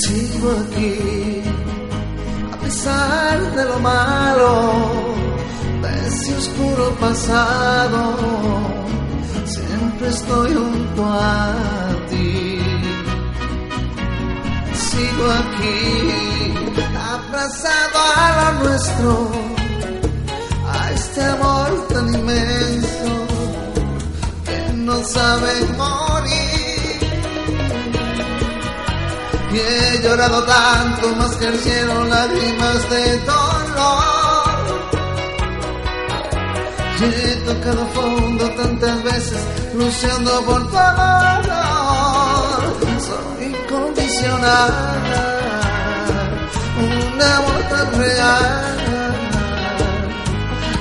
Sigo aquí, a pesar de lo malo, de ese oscuro pasado, siempre estoy junto a ti. Sigo aquí, abrazado a lo nuestro, a este amor tan inmenso que no sabe Y he llorado tanto más que el cielo lágrimas de dolor. Y he tocado fondo tantas veces luchando por tu amor. Soy incondicional, un amor tan real.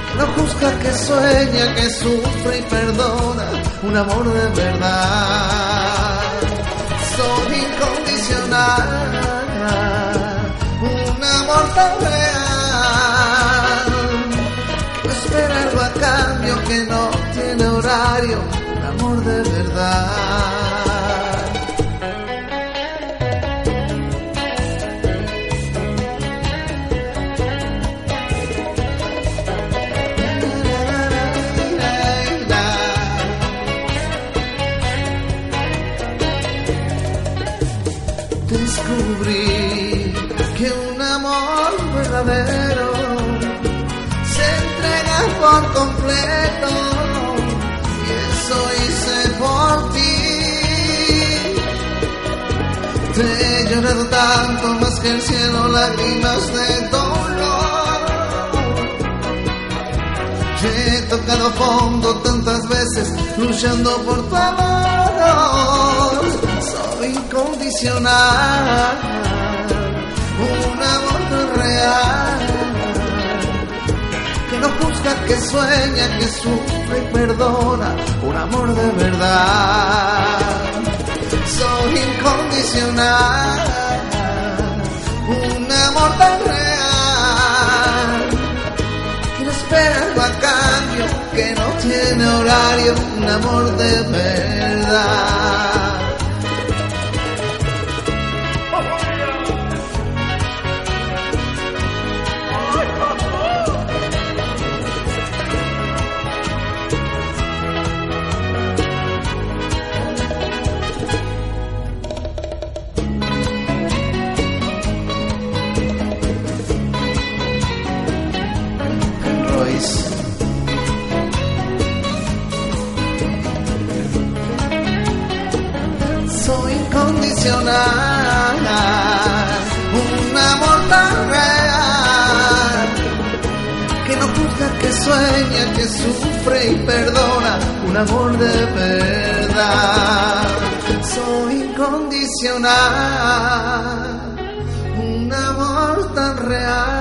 Que no juzga, que sueña, que sufre y perdona, un amor de verdad un amor tan real. No espera a cambio que no tiene horario, un amor de verdad. Descubrí que un amor verdadero se entrega por completo y eso hice por ti. Te he llorado tanto más que el cielo, lágrimas de dolor. He tocado fondo tantas veces luchando por tu amor soy incondicional, un amor real, que no juzga, que sueña, que sufre y perdona, un amor de verdad. Soy incondicional, un amor tan real, que no espera algo a cambio, que no tiene horario, un amor de verdad. Un amor tan real que no juzga, que sueña, que sufre y perdona, un amor de verdad. Soy incondicional, un amor tan real.